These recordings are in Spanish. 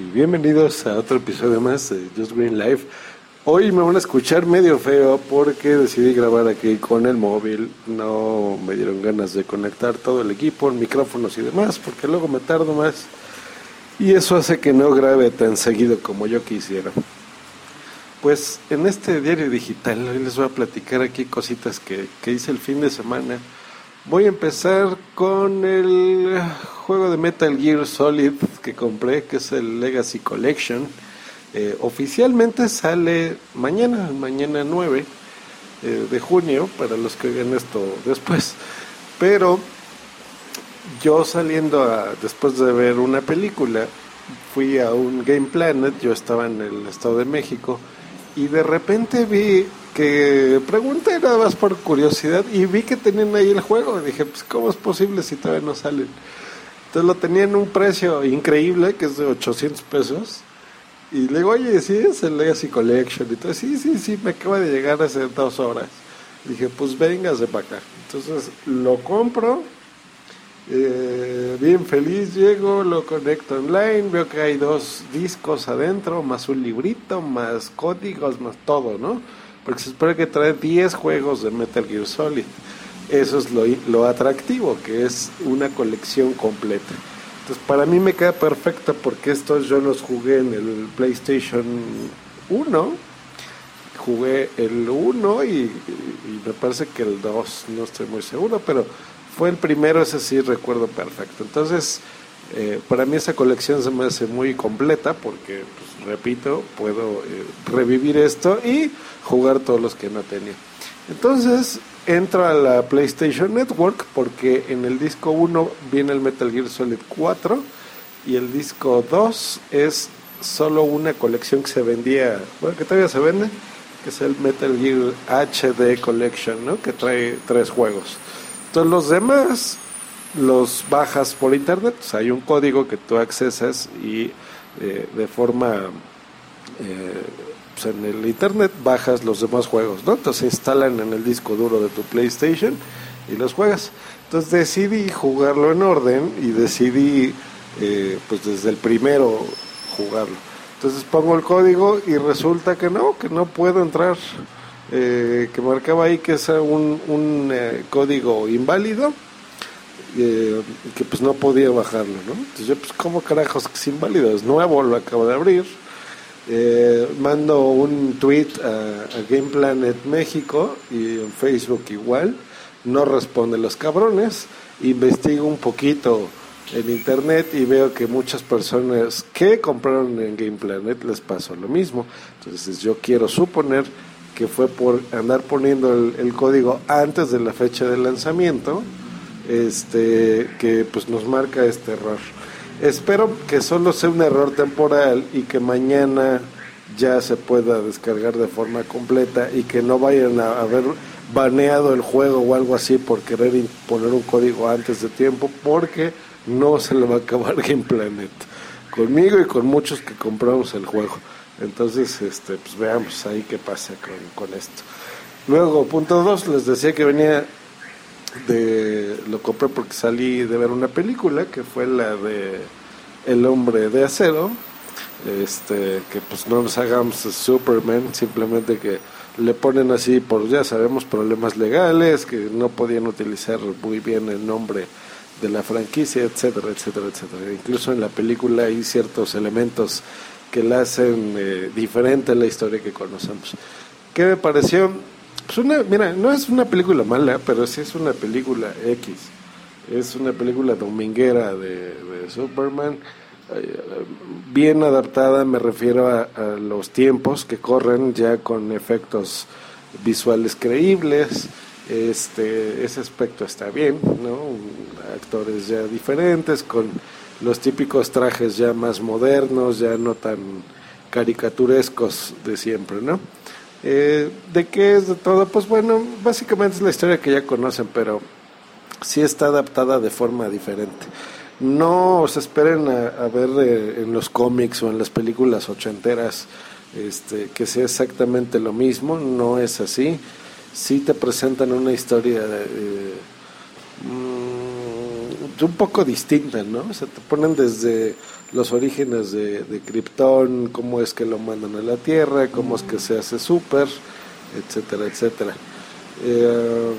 y bienvenidos a otro episodio más de Just Green Life. Hoy me van a escuchar medio feo porque decidí grabar aquí con el móvil. No me dieron ganas de conectar todo el equipo, micrófonos y demás, porque luego me tardo más. Y eso hace que no grabe tan seguido como yo quisiera. Pues en este diario digital hoy les voy a platicar aquí cositas que, que hice el fin de semana Voy a empezar con el juego de Metal Gear Solid que compré, que es el Legacy Collection. Eh, oficialmente sale mañana, mañana 9 eh, de junio, para los que vean esto después. Pero yo saliendo a, después de ver una película, fui a un Game Planet, yo estaba en el Estado de México, y de repente vi que pregunté nada más por curiosidad y vi que tenían ahí el juego. dije, pues, ¿cómo es posible si todavía no salen? Entonces lo tenían un precio increíble, que es de 800 pesos. Y le digo, oye, sí, es el Legacy Collection. Y todo, sí, sí, sí, me acaba de llegar hace dos horas. Dije, pues véngase para acá. Entonces lo compro, eh, bien feliz llego, lo conecto online, veo que hay dos discos adentro, más un librito, más códigos, más todo, ¿no? porque se espera que trae 10 juegos de Metal Gear Solid. Eso es lo, lo atractivo, que es una colección completa. Entonces, para mí me queda perfecta porque estos yo los jugué en el PlayStation 1. Jugué el 1 y, me parece que el 2, no estoy muy seguro, pero fue el primero, ese sí recuerdo perfecto. Entonces, eh, para mí esa colección se me hace muy completa porque, pues, repito, puedo eh, revivir esto y jugar todos los que no tenía. Entonces entro a la PlayStation Network porque en el disco 1 viene el Metal Gear Solid 4 y el disco 2 es solo una colección que se vendía, bueno, que todavía se vende, que es el Metal Gear HD Collection, ¿no? que trae tres juegos. Entonces los demás los bajas por internet, hay un código que tú accesas y eh, de forma eh, pues en el internet bajas los demás juegos, ¿no? Entonces se instalan en el disco duro de tu PlayStation y los juegas. Entonces decidí jugarlo en orden y decidí eh, pues desde el primero jugarlo. Entonces pongo el código y resulta que no, que no puedo entrar, que marcaba ahí que es un, un código inválido eh, que pues no podía bajarlo, ¿no? Entonces yo, pues, ¿cómo carajos que es inválido? Es nuevo, lo acabo de abrir. Eh, mando un tweet a, Game Planet México y en Facebook igual. No responde los cabrones. Investigo un poquito en internet y veo que muchas personas que compraron en Game Planet les pasó lo mismo. Entonces yo quiero suponer que fue por andar poniendo el código antes de la fecha de lanzamiento este, que pues nos marca este error. Espero que solo sea un error temporal y que mañana ya se pueda descargar de forma completa y que no vayan a haber baneado el juego o algo así por querer poner un código antes de tiempo porque no se le va a acabar Game Planet. Conmigo y con muchos que compramos el juego. Entonces este pues veamos ahí qué pasa con, con esto. Luego punto dos les decía que venía de lo compré porque salí de ver una película que fue la de El hombre de acero este que pues no nos hagamos Superman simplemente que le ponen así por ya sabemos problemas legales que no podían utilizar muy bien el nombre de la franquicia etcétera etcétera etcétera incluso en la película hay ciertos elementos que la hacen eh, diferente a la historia que conocemos ¿qué me pareció? Pues mira, no es una película mala, pero sí es una película X. Es una película dominguera de, Superman, eh, bien adaptada, me refiero a, los tiempos que corren ya con efectos visuales creíbles. Este, ese aspecto está bien, ¿no? Actores ya diferentes, con los típicos trajes ya más modernos, ya no tan caricaturescos de siempre, ¿no? Eh, ¿De qué es de todo? Pues bueno, básicamente es la historia que ya conocen, pero sí está adaptada de forma diferente. No se esperen a, ver eh, en los cómics o en las películas ochenteras este, que sea exactamente lo mismo, no es así. Sí te presentan una historia, mm, un poco distinta, ¿no? O sea, te ponen desde los orígenes de, de Krypton, cómo es que lo mandan a la Tierra, cómo es que se hace super, etcétera, etcétera. Eh,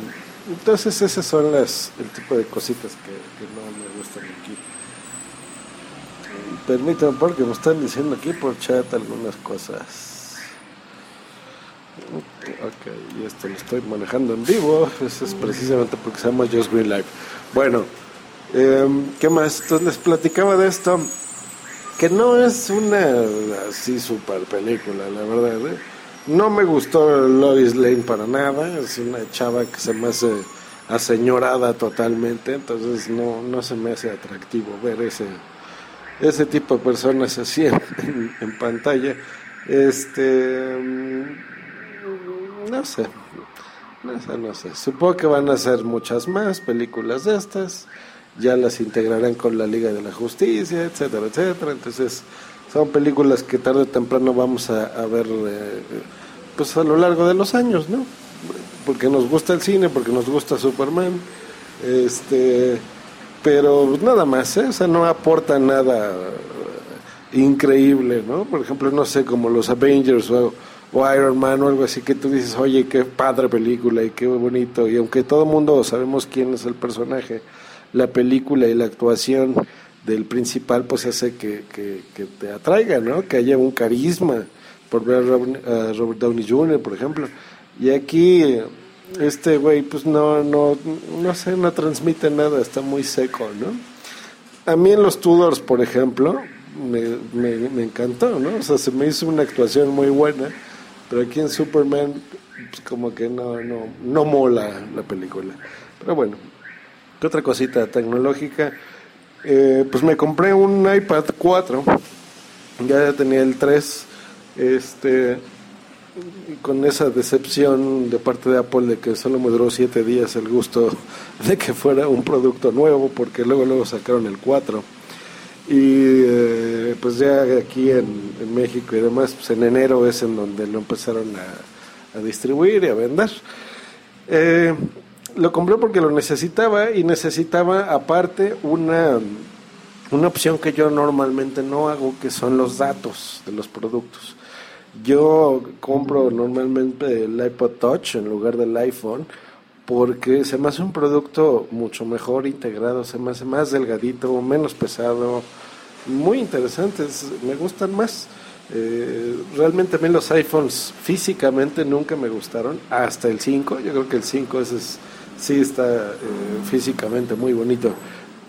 entonces esas son las el tipo de cositas que, no me gustan aquí. Permítanme porque me están diciendo aquí por chat algunas cosas. Ok, y esto lo estoy manejando en vivo. Eso es precisamente porque se llama Just Green Live. Bueno, eh, ¿qué más? Entonces les platicaba de esto. Que no es una así super película, la verdad. ¿eh? No me gustó Lois Lane para nada. Es una chava que se me hace aseñorada totalmente. Entonces no, no se me hace atractivo ver ese ese tipo de personas así en, en pantalla. Este, mm, no sé, no sé, no sé. Supongo que van a hacer muchas más películas de estas. Ya las integrarán con la Liga de la Justicia, etcétera, etcétera. Entonces, son películas que tarde o temprano vamos a, ver, eh, pues a lo largo de los años, ¿no? Porque nos gusta el cine, porque nos gusta Superman. Este pero nada más, ¿eh? o sea, no aporta nada increíble, ¿no? Por ejemplo, no sé, como los Avengers o, Iron Man o algo así, que tú dices, oye, qué padre película y qué bonito, y aunque todo el mundo sabemos quién es el personaje, la película y la actuación del principal pues hace que, que, te atraiga, ¿no? Que haya un carisma por ver a Robert Downey Jr., por ejemplo. Y aquí este güey pues no, no, no sé, no transmite nada, está muy seco, ¿no? A mí en los Tudors, por ejemplo, me, me, encantó, ¿no? O sea, se me hizo una actuación muy buena, pero aquí en Superman, pues como que no, no, no mola la película. Pero bueno, ¿qué otra cosita tecnológica? Eh, pues me compré un iPad 4, ya tenía el 3, este con esa decepción de parte de Apple de que solo me duró siete días el gusto de que fuera un producto nuevo, porque luego luego sacaron el 4. Y eh, pues ya aquí en, México y demás, pues en enero es en donde lo empezaron a, distribuir y a vender. Eh, lo compré porque lo necesitaba y necesitaba aparte una, una opción que yo normalmente no hago, que son los datos de los productos. Yo compro normalmente el iPod Touch en lugar del iPhone porque se me hace un producto mucho mejor integrado, se me hace más delgadito, menos pesado, muy interesantes, me gustan más. Eh, realmente a mí los iPhones físicamente nunca me gustaron, hasta el 5, yo creo que el 5 es, sí está eh, físicamente muy bonito,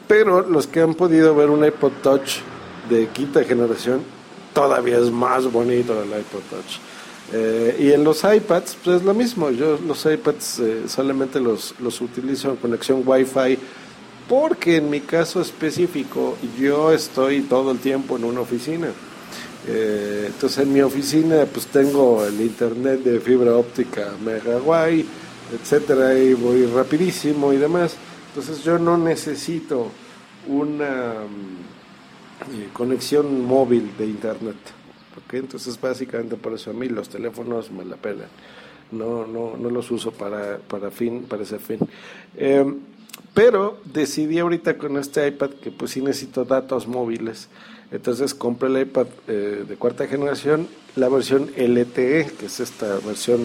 pero los que han podido ver un iPod Touch de quinta generación todavía es más bonito el iPod Touch. Eh, y en los iPads, pues es lo mismo. Yo los iPads eh, solamente los, los utilizo en conexión Wi-Fi porque en mi caso específico yo estoy todo el tiempo en una oficina. Eh, entonces en mi oficina pues tengo el internet de fibra óptica Megaguay, etcétera, y voy rapidísimo y demás. Entonces yo no necesito una conexión móvil de internet. ¿okay? Entonces básicamente por eso a mí los teléfonos me la pelan. No, no, no los uso para, para, fin, para ese fin. Em, pero decidí ahorita con este iPad que pues sí necesito datos móviles. Entonces compré el iPad eh, de cuarta generación, la versión LTE, que es esta versión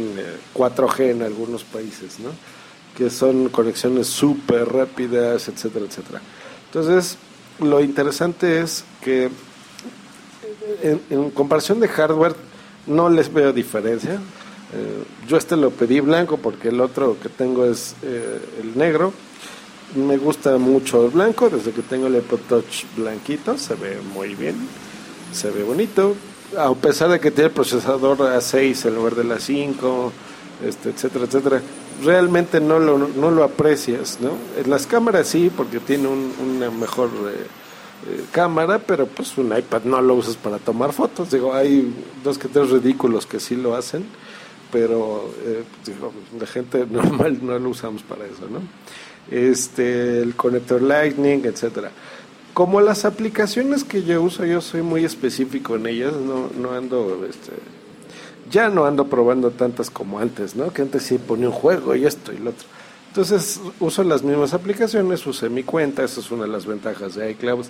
4G eh, en algunos países, ¿no? que son conexiones súper rápidas, etcétera, etcétera. Entonces, lo interesante es que en, comparación de hardware no les veo diferencia. Eh, yo este lo pedí blanco porque el otro que tengo es eh, el negro. Me gusta mucho el blanco, desde que tengo el Apple Touch blanquito, se ve muy bien, se ve bonito. A pesar de que tiene el procesador A6 en lugar de la 5, este, etcétera, etcétera realmente no lo, no lo aprecias, ¿no? En las cámaras sí, porque tiene una mejor eh, eh, cámara, pero pues un iPad no lo usas para tomar fotos. Digo, hay dos que tres ridículos que sí lo hacen, pero eh, digo, la gente normal no lo usamos para eso, ¿no? Este, el conector Lightning, etcétera. Como las aplicaciones que yo uso, yo soy muy específico en ellas, no, no ando este, ya no ando probando tantas como antes, ¿no? Que antes sí ponía un juego y esto y lo otro. Entonces uso las mismas aplicaciones, usé mi cuenta, esa es una de las ventajas de iCloud.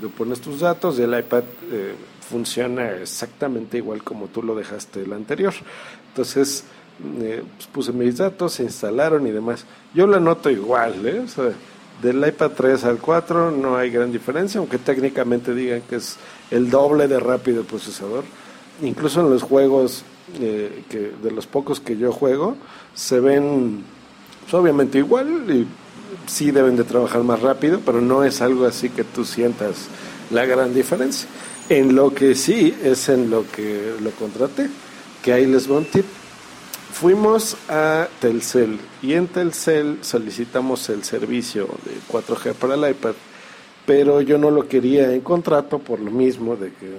Tú pones tus datos y el iPad eh, funciona exactamente igual como tú lo dejaste el anterior. Entonces eh, pues puse mis datos, se instalaron y demás. Yo la noto igual, ¿eh? O sea, del iPad 3 al 4 no hay gran diferencia, aunque técnicamente digan que es el doble de rápido el procesador. Incluso en los juegos, eh, que de los pocos que yo juego, se ven pues, obviamente igual y sí deben de trabajar más rápido, pero no es algo así que tú sientas la gran diferencia. En lo que sí es en lo que lo contraté, que ahí les va un tip. Fuimos a Telcel y en Telcel solicitamos el servicio de 4G para el iPad, pero yo no lo quería en contrato por lo mismo de que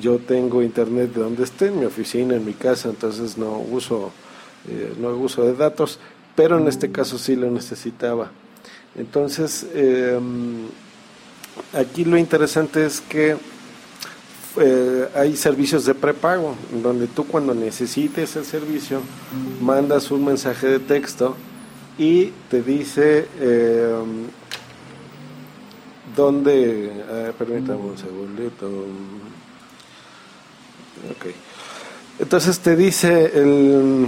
yo tengo internet de donde esté, en mi oficina, en mi casa, entonces no uso, eh, no uso de datos, pero en este caso sí lo necesitaba. Entonces, em, aquí lo interesante es que eh, hay servicios de prepago, donde tú cuando necesites el servicio mandas un mensaje de texto y te dice eh, dónde, eh, permítame un segundito. Ok. Entonces te dice el...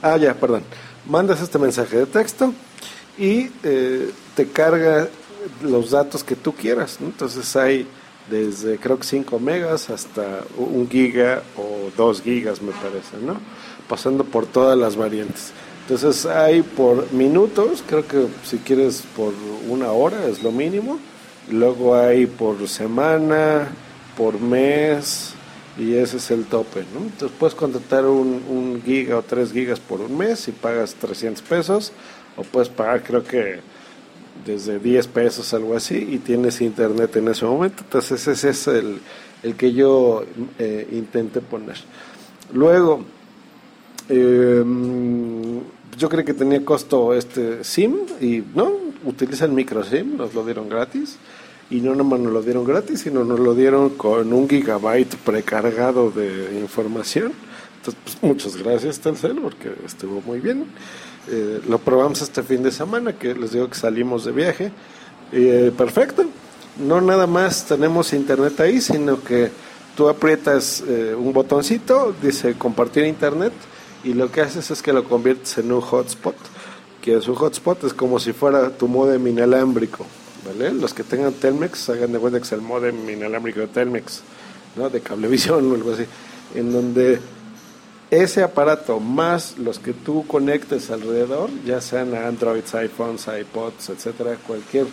Ah, ya, perdón. Mandas este mensaje de texto y eh, te carga los datos que tú quieras. Entonces hay desde creo que 5 megas hasta un giga o 2 gigas me parece, ¿no? Pasando por todas las variantes. Entonces hay por minutos, creo que si quieres por una hora es lo mínimo. Luego hay por semana, por mes y ese es el tope, ¿no? Entonces puedes contratar un, un giga o 3 gigas por un mes y pagas 300 pesos o puedes pagar creo que desde 10 pesos, algo así, y tienes internet en ese momento. Entonces ese es el, el que yo eh, intenté poner. Luego, em, yo creo que tenía costo este SIM y no, utiliza el micro SIM, nos lo dieron gratis. Y no nomás nos lo dieron gratis, sino nos lo dieron con un gigabyte precargado de información. Entonces, pues, muchas gracias Telcel, porque estuvo muy bien. Eh, lo probamos este fin de semana, que les digo que salimos de viaje. Eh, perfecto. No nada más tenemos internet ahí, sino que tú aprietas eh, un botoncito, dice compartir internet, y lo que haces es que lo conviertes en un hotspot, que es un hotspot, es como si fuera tu modem inalámbrico. ¿vale? Los que tengan Telmex, hagan de cuenta que es el modem inalámbrico de Telmex, ¿no? de cablevisión o algo así, en donde ese aparato más los que tú conectes alrededor, ya sean Androids, iPhones, iPods, etcétera, cualquier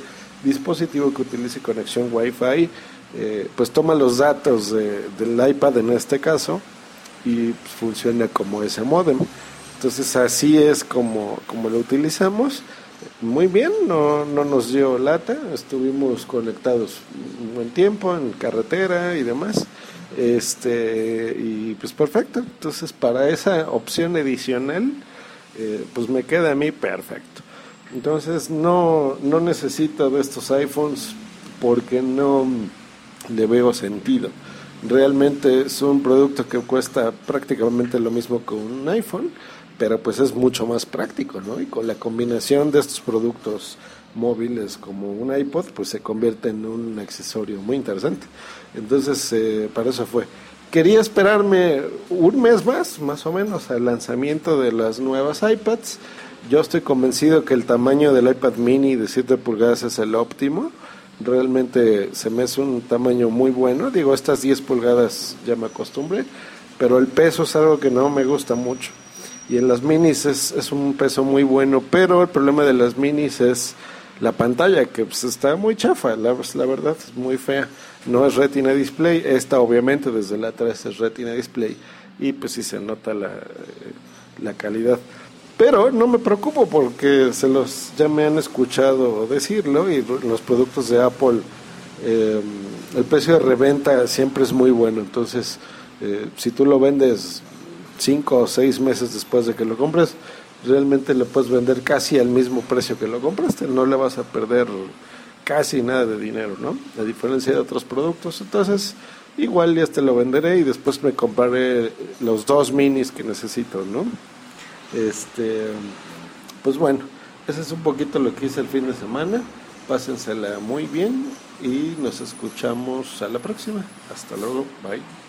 dispositivo que utilice conexión Wi-Fi, eh, pues toma los datos del iPad en este caso y pues, funciona como ese modem. Entonces así es como, como lo utilizamos. Muy bien, no, no nos dio lata, estuvimos conectados un buen tiempo en carretera y demás. Este, y pues perfecto. Entonces, para esa opción adicional, eh, pues me queda a mí perfecto. Entonces, no, no necesito de estos iPhones porque no le veo sentido. Realmente es un producto que cuesta prácticamente lo mismo que un iPhone, pero pues es mucho más práctico, ¿no? Y con la combinación de estos productos móviles como un iPod, pues se convierte en un accesorio muy interesante. Entonces, eh, para eso fue. Quería esperarme un mes más, más o menos, al lanzamiento de las nuevas iPads. Yo estoy convencido que el tamaño del iPad mini de 7 pulgadas es el óptimo. Realmente se me hace un tamaño muy bueno. Digo, estas 10 pulgadas ya me acostumbré, pero el peso es algo que no me gusta mucho. Y en las minis es, es un peso muy bueno, pero el problema de las minis es la pantalla, que pues, está muy chafa, la, verdad es muy fea. No es Retina Display, esta obviamente desde la 3 es Retina Display y pues sí se nota la, la calidad. Pero no me preocupo porque se los ya me han escuchado decirlo y los productos de Apple, eh, el precio de reventa siempre es muy bueno. Entonces, eh, si tú lo vendes cinco o seis meses después de que lo compres, realmente lo puedes vender casi al mismo precio que lo compraste, no le vas a perder casi nada de dinero, ¿no? A diferencia de otros productos, entonces igual ya te lo venderé y después me compraré los dos minis que necesito, ¿no? Este, Pues bueno, ese es un poquito lo que hice el fin de semana. Pásensela muy bien y nos escuchamos a la próxima. Hasta luego. Bye.